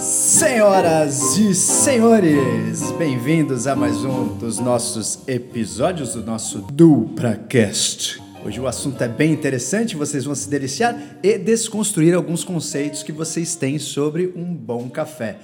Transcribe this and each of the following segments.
Senhoras e senhores, bem-vindos a mais um dos nossos episódios do nosso DupraCast. Hoje o assunto é bem interessante, vocês vão se deliciar e desconstruir alguns conceitos que vocês têm sobre um bom café.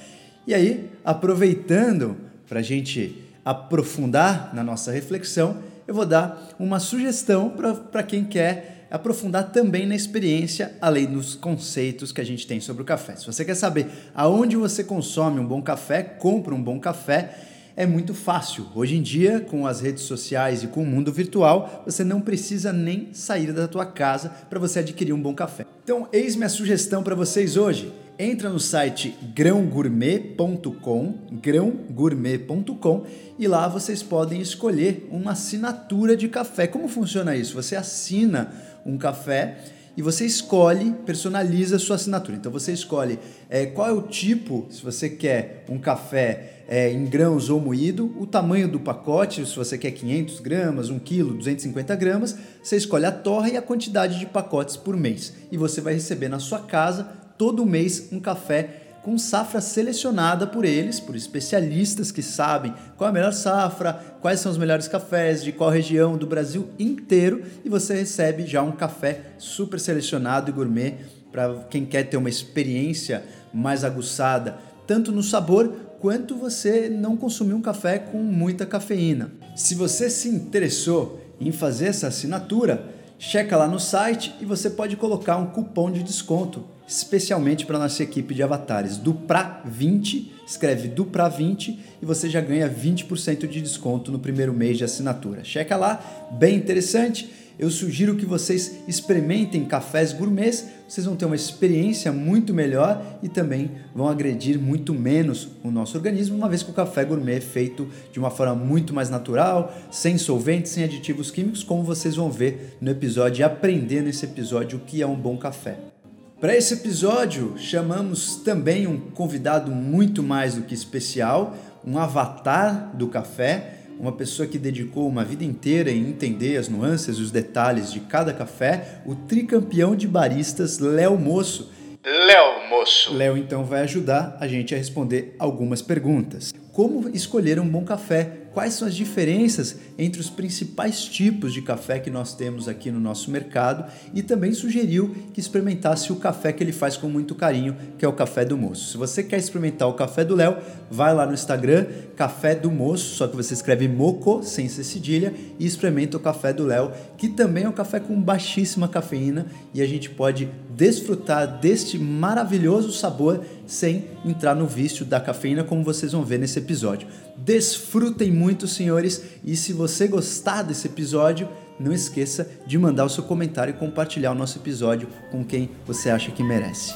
E aí, aproveitando para a gente aprofundar na nossa reflexão, eu vou dar uma sugestão para quem quer aprofundar também na experiência, além dos conceitos que a gente tem sobre o café. Se você quer saber aonde você consome um bom café, compra um bom café, é muito fácil. Hoje em dia, com as redes sociais e com o mundo virtual, você não precisa nem sair da tua casa para você adquirir um bom café. Então, eis minha sugestão para vocês hoje. Entra no site grãogourmet.com, grãogourmet.com e lá vocês podem escolher uma assinatura de café. Como funciona isso? Você assina um café e você escolhe, personaliza a sua assinatura. Então você escolhe é, qual é o tipo, se você quer um café é, em grãos ou moído, o tamanho do pacote, se você quer 500 gramas, 1 quilo, 250 gramas, você escolhe a torre e a quantidade de pacotes por mês. E você vai receber na sua casa todo mês um café com safra selecionada por eles, por especialistas que sabem qual é a melhor safra, quais são os melhores cafés, de qual região do Brasil inteiro, e você recebe já um café super selecionado e gourmet para quem quer ter uma experiência mais aguçada, tanto no sabor quanto você não consumir um café com muita cafeína. Se você se interessou em fazer essa assinatura, checa lá no site e você pode colocar um cupom de desconto especialmente para nossa equipe de avatares. Dupra 20, escreve Dupra 20 e você já ganha 20% de desconto no primeiro mês de assinatura. Checa lá, bem interessante. Eu sugiro que vocês experimentem cafés gourmets, vocês vão ter uma experiência muito melhor e também vão agredir muito menos o nosso organismo, uma vez que o café gourmet é feito de uma forma muito mais natural, sem solventes, sem aditivos químicos, como vocês vão ver no episódio e aprender nesse episódio o que é um bom café. Para esse episódio, chamamos também um convidado muito mais do que especial, um avatar do café, uma pessoa que dedicou uma vida inteira em entender as nuances e os detalhes de cada café, o tricampeão de baristas Léo Moço. Léo Moço. Léo então vai ajudar a gente a responder algumas perguntas. Como escolher um bom café? Quais são as diferenças entre os principais tipos de café que nós temos aqui no nosso mercado e também sugeriu que experimentasse o café que ele faz com muito carinho, que é o café do moço. Se você quer experimentar o café do Léo, vai lá no Instagram, Café do Moço, só que você escreve moco sem ser cedilha e experimenta o café do Léo, que também é um café com baixíssima cafeína e a gente pode desfrutar deste maravilhoso sabor sem entrar no vício da cafeína, como vocês vão ver nesse episódio. Desfrutem muito, senhores, e se você gostar desse episódio, não esqueça de mandar o seu comentário e compartilhar o nosso episódio com quem você acha que merece.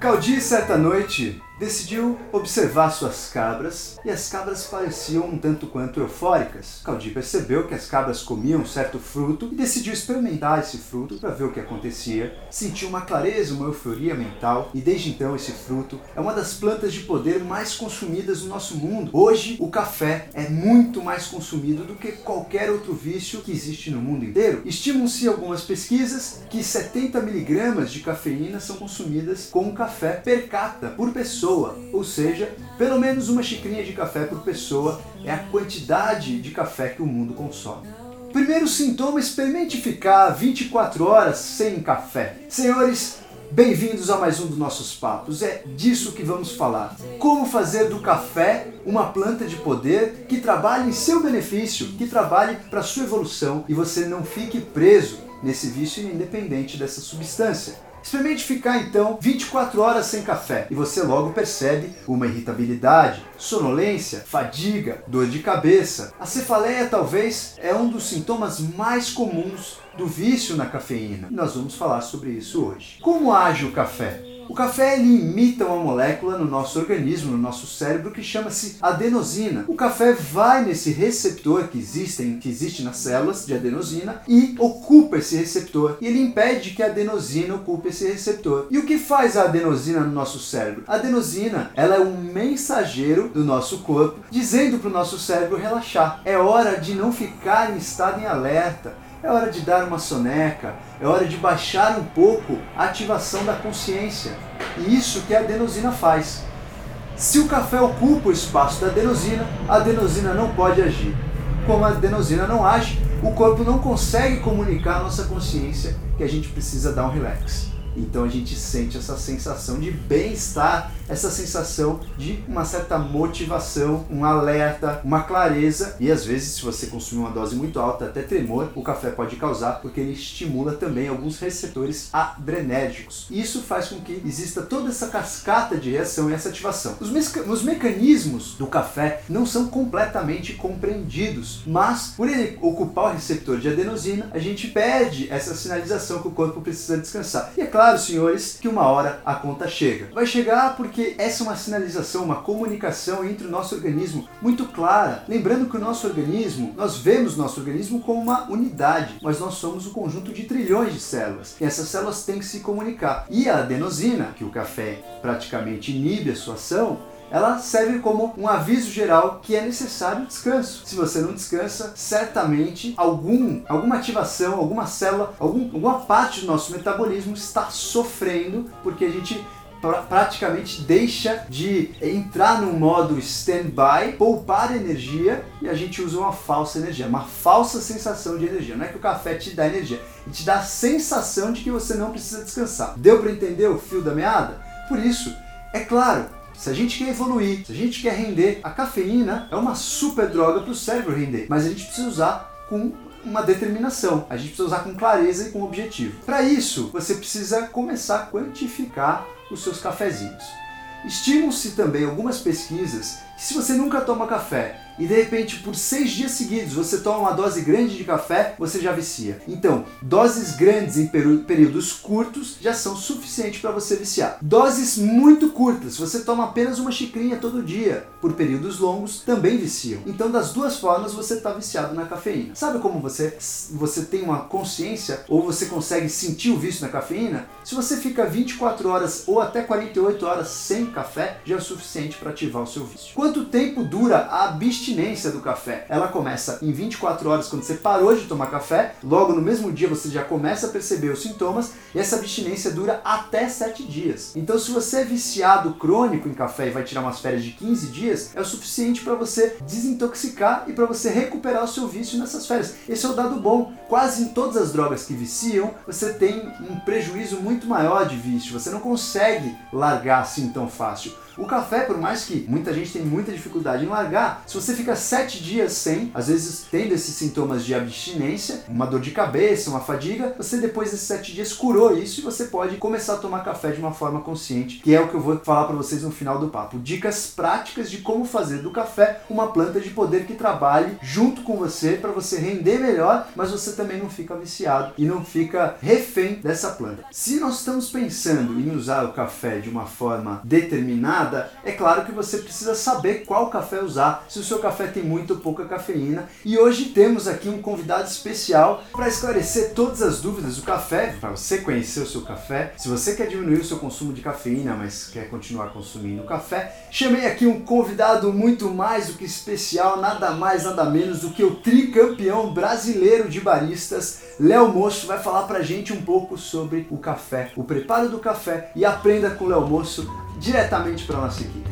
Caldi, certa noite, decidiu observar suas cabras e as cabras pareciam um tanto quanto eufóricas. Caldi percebeu que as cabras comiam certo fruto e decidiu experimentar esse fruto para ver o que acontecia. Sentiu uma clareza, uma euforia mental e desde então esse fruto é uma das plantas de poder mais consumidas no nosso mundo. Hoje o café é muito mais consumido do que qualquer outro vício que existe no mundo inteiro. Estimam-se algumas pesquisas que 70 miligramas de cafeína são consumidas com café per capita por pessoa pessoa, ou seja, pelo menos uma xicrinha de café por pessoa é a quantidade de café que o mundo consome. Primeiro sintoma, experimente ficar 24 horas sem café. Senhores, bem-vindos a mais um dos nossos papos. É disso que vamos falar. Como fazer do café uma planta de poder que trabalhe em seu benefício, que trabalhe para sua evolução e você não fique preso nesse vício independente dessa substância. Experimente ficar então 24 horas sem café e você logo percebe uma irritabilidade, sonolência, fadiga, dor de cabeça. A cefaleia talvez é um dos sintomas mais comuns do vício na cafeína. Nós vamos falar sobre isso hoje. Como age o café? O café ele imita uma molécula no nosso organismo, no nosso cérebro, que chama-se adenosina. O café vai nesse receptor que existe, que existe nas células de adenosina e ocupa esse receptor. E ele impede que a adenosina ocupe esse receptor. E o que faz a adenosina no nosso cérebro? A adenosina ela é um mensageiro do nosso corpo dizendo para o nosso cérebro relaxar. É hora de não ficar em estado em alerta é hora de dar uma soneca, é hora de baixar um pouco a ativação da consciência. E isso que a adenosina faz. Se o café ocupa o espaço da adenosina, a adenosina não pode agir. Como a adenosina não age, o corpo não consegue comunicar à nossa consciência que a gente precisa dar um relax. Então a gente sente essa sensação de bem-estar, essa sensação de uma certa motivação, um alerta, uma clareza e às vezes se você consumir uma dose muito alta, até tremor, o café pode causar porque ele estimula também alguns receptores adrenérgicos. Isso faz com que exista toda essa cascata de reação e essa ativação. Os, meca os mecanismos do café não são completamente compreendidos, mas por ele ocupar o receptor de adenosina, a gente perde essa sinalização que o corpo precisa descansar. E é claro senhores, que uma hora a conta chega. Vai chegar porque essa é uma sinalização, uma comunicação entre o nosso organismo muito clara. Lembrando que o nosso organismo, nós vemos nosso organismo como uma unidade, mas nós somos um conjunto de trilhões de células. E essas células têm que se comunicar. E a adenosina, que o café praticamente inibe a sua ação, ela serve como um aviso geral que é necessário descanso. Se você não descansa, certamente algum, alguma ativação, alguma célula, algum, alguma parte do nosso metabolismo está sofrendo porque a gente praticamente deixa de entrar no modo stand-by, poupar energia e a gente usa uma falsa energia, uma falsa sensação de energia. Não é que o café te dá energia, ele te dá a sensação de que você não precisa descansar. Deu para entender o fio da meada? Por isso, é claro, se a gente quer evoluir, se a gente quer render, a cafeína é uma super droga para o cérebro render, mas a gente precisa usar com uma determinação. A gente precisa usar com clareza e com objetivo. Para isso, você precisa começar a quantificar os seus cafezinhos. Estimam-se também algumas pesquisas se você nunca toma café e de repente por seis dias seguidos você toma uma dose grande de café, você já vicia. Então, doses grandes em períodos curtos já são suficientes para você viciar. Doses muito curtas, você toma apenas uma xicrinha todo dia, por períodos longos, também viciam. Então, das duas formas, você está viciado na cafeína. Sabe como você, você tem uma consciência ou você consegue sentir o vício na cafeína? Se você fica 24 horas ou até 48 horas sem café, já é o suficiente para ativar o seu vício. Quanto tempo dura a abstinência? do café. Ela começa em 24 horas quando você parou de tomar café, logo no mesmo dia você já começa a perceber os sintomas e essa abstinência dura até 7 dias. Então, se você é viciado crônico em café e vai tirar umas férias de 15 dias, é o suficiente para você desintoxicar e para você recuperar o seu vício nessas férias. Esse é o dado bom. Quase em todas as drogas que viciam, você tem um prejuízo muito maior de vício. Você não consegue largar assim tão fácil. O café, por mais que muita gente tenha muita dificuldade em largar, se você fica sete dias sem, às vezes tendo esses sintomas de abstinência, uma dor de cabeça, uma fadiga, você depois desses sete dias curou isso e você pode começar a tomar café de uma forma consciente, que é o que eu vou falar para vocês no final do papo. Dicas práticas de como fazer do café uma planta de poder que trabalhe junto com você para você render melhor, mas você também não fica viciado e não fica refém dessa planta. Se nós estamos pensando em usar o café de uma forma determinada, nada, é claro que você precisa saber qual café usar, se o seu café tem muito ou pouca cafeína. E hoje temos aqui um convidado especial para esclarecer todas as dúvidas do café, para você conhecer o seu café. Se você quer diminuir o seu consumo de cafeína, mas quer continuar consumindo café, chamei aqui um convidado muito mais do que especial, nada mais, nada menos do que o tricampeão brasileiro de baristas, Léo Moço, vai falar pra gente um pouco sobre o café, o preparo do café e aprenda com o Léo Moço diretamente para nossa equipe.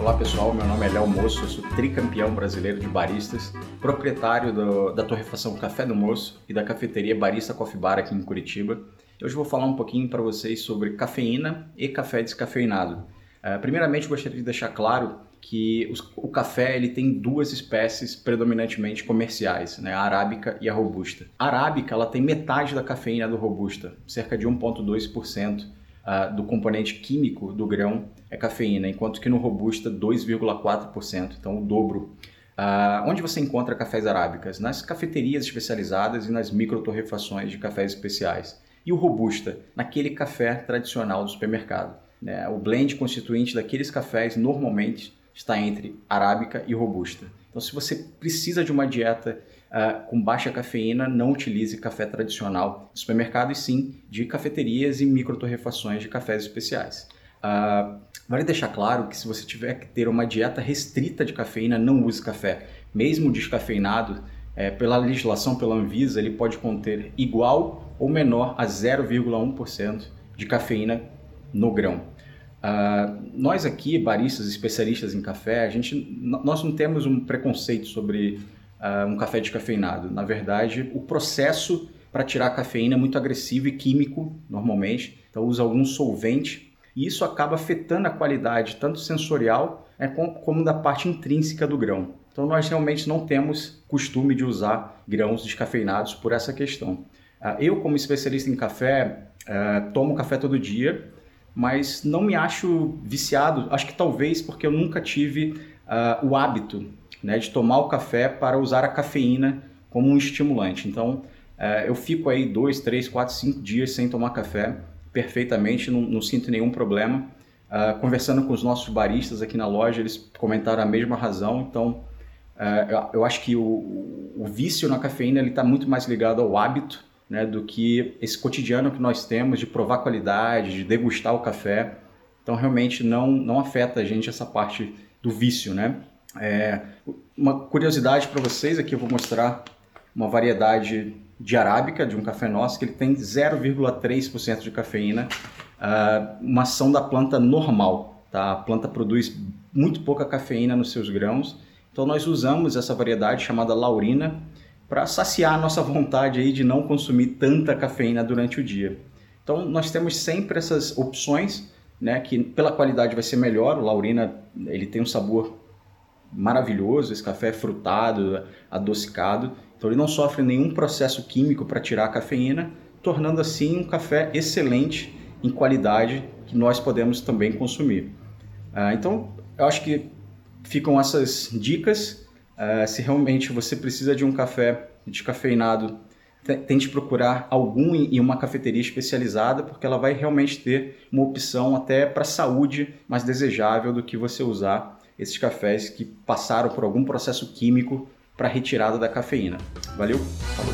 Olá pessoal, meu nome é Léo Moço, eu sou tricampeão brasileiro de baristas, proprietário do, da torrefação Café do Moço e da cafeteria Barista Coffee Bar aqui em Curitiba. Hoje eu vou falar um pouquinho para vocês sobre cafeína e café descafeinado. Uh, primeiramente, gostaria de deixar claro que os, o café ele tem duas espécies predominantemente comerciais, né? a arábica e a robusta. A arábica ela tem metade da cafeína do robusta, cerca de 1,2% uh, ah, do componente químico do grão é cafeína, enquanto que no robusta 2,4%, então o dobro. Uh, onde você encontra cafés arábicas? Nas cafeterias especializadas e nas microtorrefações de cafés especiais. E o robusta? Naquele café tradicional do supermercado. Né? O blend constituinte daqueles cafés normalmente está entre arábica e robusta. Então, se você precisa de uma dieta uh, com baixa cafeína, não utilize café tradicional de supermercado e sim de cafeterias e microtorrefações de cafés especiais. Uh, vale deixar claro que se você tiver que ter uma dieta restrita de cafeína, não use café. Mesmo descafeinado, é, pela legislação, pela Anvisa, ele pode conter igual ou menor a 0,1% de cafeína no grão. Uh, nós aqui, baristas especialistas em café, a gente, nós não temos um preconceito sobre uh, um café descafeinado. Na verdade, o processo para tirar a cafeína é muito agressivo e químico, normalmente. Então, usa algum solvente e isso acaba afetando a qualidade tanto sensorial é, como da parte intrínseca do grão. Então, nós realmente não temos costume de usar grãos descafeinados por essa questão. Uh, eu, como especialista em café, tomo café todo dia, mas não me acho viciado. Acho que talvez porque eu nunca tive uh, o hábito né, de tomar o café para usar a cafeína como um estimulante. Então, eu fico aí dois, três, quatro, cinco dias sem tomar café perfeitamente, não, não sinto nenhum problema. Uh, conversando com os nossos baristas aqui na loja, eles comentaram a mesma razão. Então, uh, eu, eu, acho que o, o vício na cafeína está muito mais ligado ao hábito né, do que esse cotidiano que nós temos de provar qualidade, de degustar o café. Então, realmente não, não afeta a gente essa parte do vício. Né? É, uma curiosidade para vocês aqui, eu vou mostrar uma variedade de arábica, de um café nosso, que ele tem 0,3% de cafeína, uh, uma ação da planta normal. Tá? A planta produz muito pouca cafeína nos seus grãos, então nós usamos essa variedade chamada laurina para saciar a nossa vontade aí de não consumir tanta cafeína durante o dia. Então nós temos sempre essas opções, né, que pela qualidade vai ser melhor. O laurina ele tem um sabor maravilhoso, esse café é frutado, adocicado. Então ele não sofre nenhum processo químico para tirar a cafeína, tornando assim um café excelente em qualidade que nós podemos também consumir. Uh, então eu acho que ficam essas dicas. Uh, se realmente você precisa de um café descafeinado, tente procurar algum em uma cafeteria especializada, porque ela vai realmente ter uma opção até para saúde mais desejável do que você usar esses cafés que passaram por algum processo químico para retirada da cafeína. Valeu? Falou!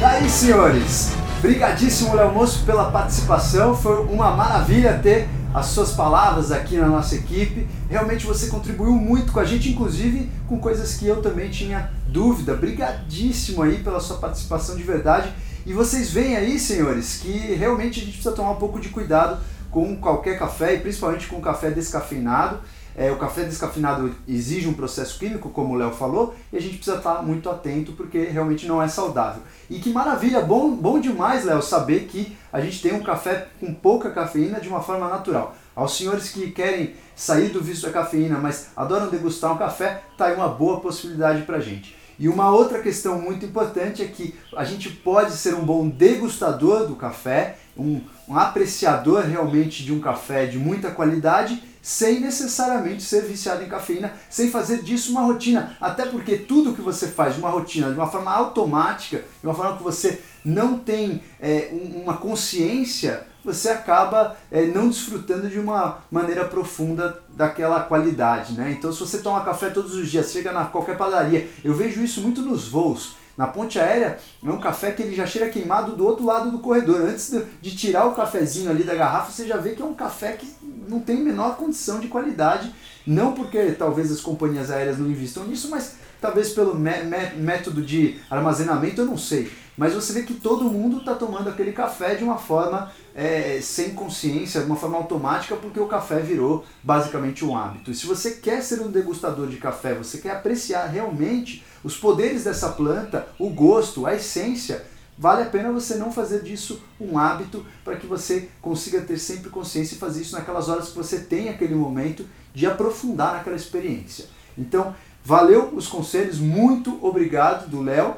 Daí, senhores, brigadíssimo Léo Moço pela participação, foi uma maravilha ter as suas palavras aqui na nossa equipe. Realmente você contribuiu muito com a gente, inclusive com coisas que eu também tinha dúvida. Brigadíssimo aí pela sua participação de verdade. E vocês veem aí, senhores, que realmente a gente precisa tomar um pouco de cuidado com qualquer café e principalmente com café descafeinado. É, o café descafeinado exige um processo químico, como o Léo falou, e a gente precisa estar muito atento porque realmente não é saudável. E que maravilha, bom, bom demais, Léo, saber que a gente tem um café com pouca cafeína de uma forma natural. Aos senhores que querem sair do vício da cafeína, mas adoram degustar um café, tá aí uma boa possibilidade para gente. E uma outra questão muito importante é que a gente pode ser um bom degustador do café, um, um apreciador realmente de um café de muita qualidade, sem necessariamente ser viciado em cafeína, sem fazer disso uma rotina. Até porque tudo que você faz de uma rotina, de uma forma automática, de uma forma que você não tem é, uma consciência, você acaba é, não desfrutando de uma maneira profunda daquela qualidade. Né? Então, se você toma café todos os dias, chega na qualquer padaria, eu vejo isso muito nos voos. Na ponte aérea é um café que ele já chega queimado do outro lado do corredor. Antes de tirar o cafezinho ali da garrafa, você já vê que é um café que não tem menor condição de qualidade. Não porque talvez as companhias aéreas não investam nisso, mas talvez pelo método de armazenamento, eu não sei. Mas você vê que todo mundo está tomando aquele café de uma forma é, sem consciência, de uma forma automática, porque o café virou basicamente um hábito. E se você quer ser um degustador de café, você quer apreciar realmente os poderes dessa planta, o gosto, a essência, vale a pena você não fazer disso um hábito para que você consiga ter sempre consciência e fazer isso naquelas horas que você tem aquele momento de aprofundar naquela experiência. Então, valeu os conselhos, muito obrigado do Léo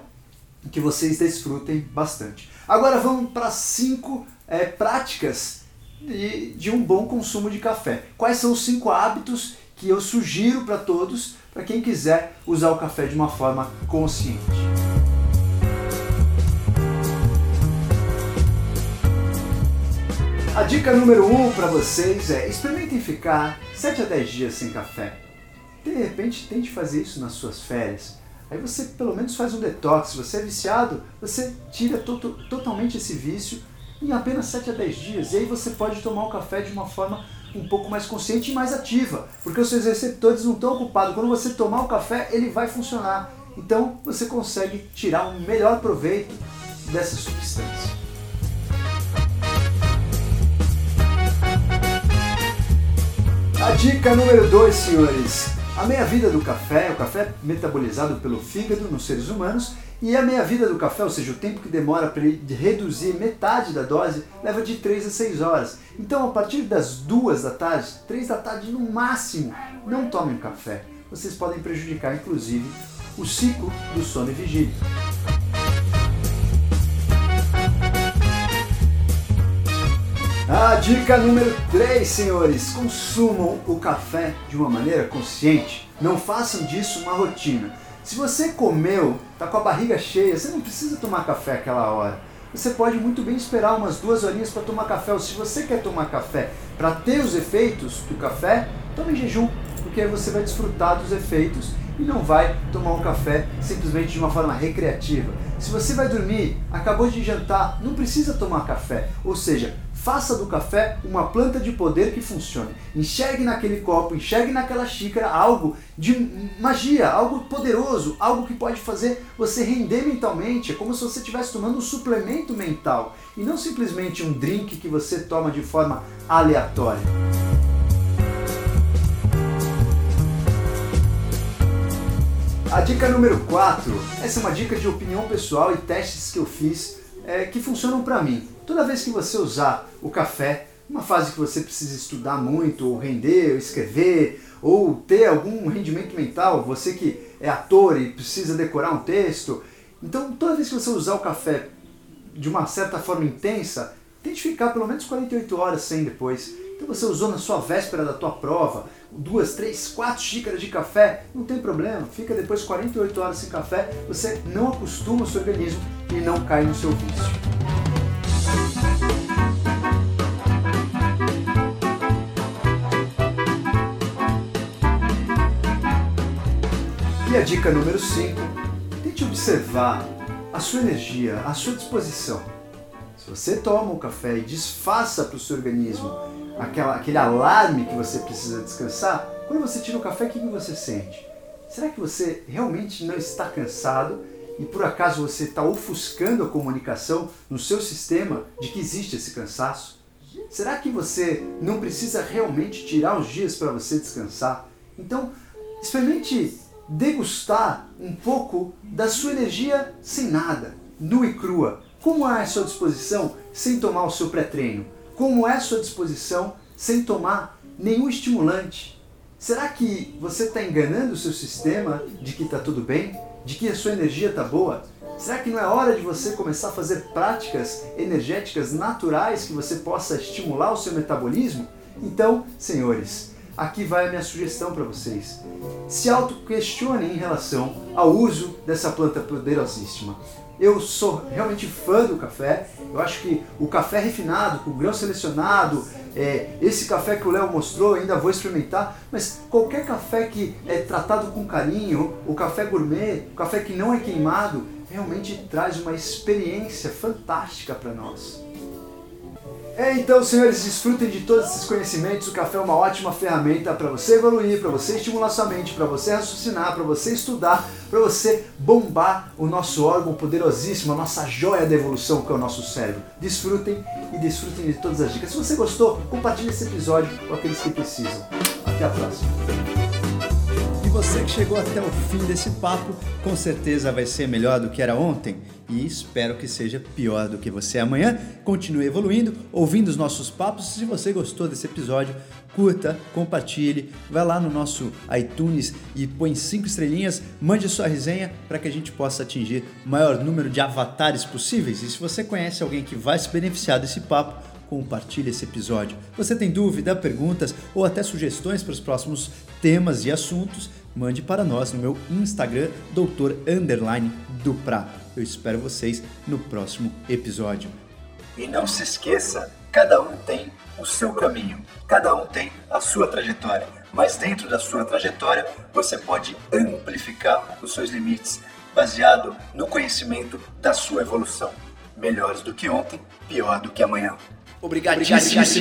que vocês desfrutem bastante. Agora vamos para cinco é, práticas de, de um bom consumo de café. Quais são os cinco hábitos que eu sugiro para todos, para quem quiser usar o café de uma forma consciente? A dica número um para vocês é experimentem ficar 7 a 10 dias sem café. De repente, tente fazer isso nas suas férias Aí você pelo menos faz um detox. Se você é viciado, você tira to totalmente esse vício em apenas 7 a 10 dias. E aí você pode tomar o café de uma forma um pouco mais consciente e mais ativa, porque os seus receptores não estão ocupados. Quando você tomar o café, ele vai funcionar. Então você consegue tirar um melhor proveito dessa substância. Dica número 2, senhores. A meia-vida do café, o café é metabolizado pelo fígado nos seres humanos, e a meia-vida do café, ou seja, o tempo que demora para ele reduzir metade da dose, leva de 3 a 6 horas. Então, a partir das 2 da tarde, 3 da tarde no máximo, não tomem café. Vocês podem prejudicar, inclusive, o ciclo do sono e vigília. A dica número 3, senhores: consumam o café de uma maneira consciente. Não façam disso uma rotina. Se você comeu, tá com a barriga cheia, você não precisa tomar café aquela hora. Você pode muito bem esperar umas duas horinhas para tomar café. Ou se você quer tomar café para ter os efeitos do café, tome em jejum, porque aí você vai desfrutar dos efeitos e não vai tomar um café simplesmente de uma forma recreativa. Se você vai dormir, acabou de jantar, não precisa tomar café. Ou seja, faça do café uma planta de poder que funcione. Enxergue naquele copo, enxergue naquela xícara algo de magia, algo poderoso, algo que pode fazer você render mentalmente. É como se você estivesse tomando um suplemento mental e não simplesmente um drink que você toma de forma aleatória. A dica número 4, essa é uma dica de opinião pessoal e testes que eu fiz é, que funcionam para mim. Toda vez que você usar o café, uma fase que você precisa estudar muito, ou render, ou escrever, ou ter algum rendimento mental, você que é ator e precisa decorar um texto, então toda vez que você usar o café de uma certa forma intensa, tente ficar pelo menos 48 horas sem depois. Então você usou na sua véspera da tua prova, duas, três, quatro xícaras de café, não tem problema, fica depois 48 horas sem café, você não acostuma o seu organismo e não cai no seu vício. A dica número 5, tente observar a sua energia, a sua disposição. Se você toma o café e desfaça para o seu organismo aquela, aquele alarme que você precisa descansar, quando você tira o café, o que você sente? Será que você realmente não está cansado e por acaso você está ofuscando a comunicação no seu sistema de que existe esse cansaço? Será que você não precisa realmente tirar uns dias para você descansar? Então, experimente degustar um pouco da sua energia sem nada, nua e crua. Como é a sua disposição sem tomar o seu pré-treino? Como é a sua disposição sem tomar nenhum estimulante? Será que você está enganando o seu sistema de que está tudo bem? De que a sua energia está boa? Será que não é hora de você começar a fazer práticas energéticas naturais que você possa estimular o seu metabolismo? Então, senhores, aqui vai a minha sugestão para vocês. Se auto-questionem em relação ao uso dessa planta poderosíssima. Eu sou realmente fã do café. Eu acho que o café refinado, com grão selecionado, é, esse café que o Léo mostrou, ainda vou experimentar. Mas qualquer café que é tratado com carinho, o café gourmet, o café que não é queimado, realmente traz uma experiência fantástica para nós. É, então, senhores, desfrutem de todos esses conhecimentos. O café é uma ótima ferramenta para você evoluir, para você estimular sua mente, para você raciocinar, para você estudar, para você bombar o nosso órgão poderosíssimo, a nossa joia da evolução que é o nosso cérebro. Desfrutem e desfrutem de todas as dicas. Se você gostou, compartilhe esse episódio com aqueles que precisam. Até a próxima. E você que chegou até o fim desse papo, com certeza vai ser melhor do que era ontem e espero que seja pior do que você amanhã. Continue evoluindo, ouvindo os nossos papos. Se você gostou desse episódio, curta, compartilhe, vai lá no nosso iTunes e põe cinco estrelinhas, mande sua resenha para que a gente possa atingir o maior número de avatares possíveis. E se você conhece alguém que vai se beneficiar desse papo, compartilhe esse episódio. Você tem dúvida, perguntas ou até sugestões para os próximos temas e assuntos? Mande para nós no meu Instagram, doutor underline Eu espero vocês no próximo episódio. E não se esqueça, cada um tem o seu caminho, cada um tem a sua trajetória mas dentro da sua trajetória você pode amplificar os seus limites baseado no conhecimento da sua evolução. Melhores do que ontem, pior do que amanhã. Obrigado, senhores.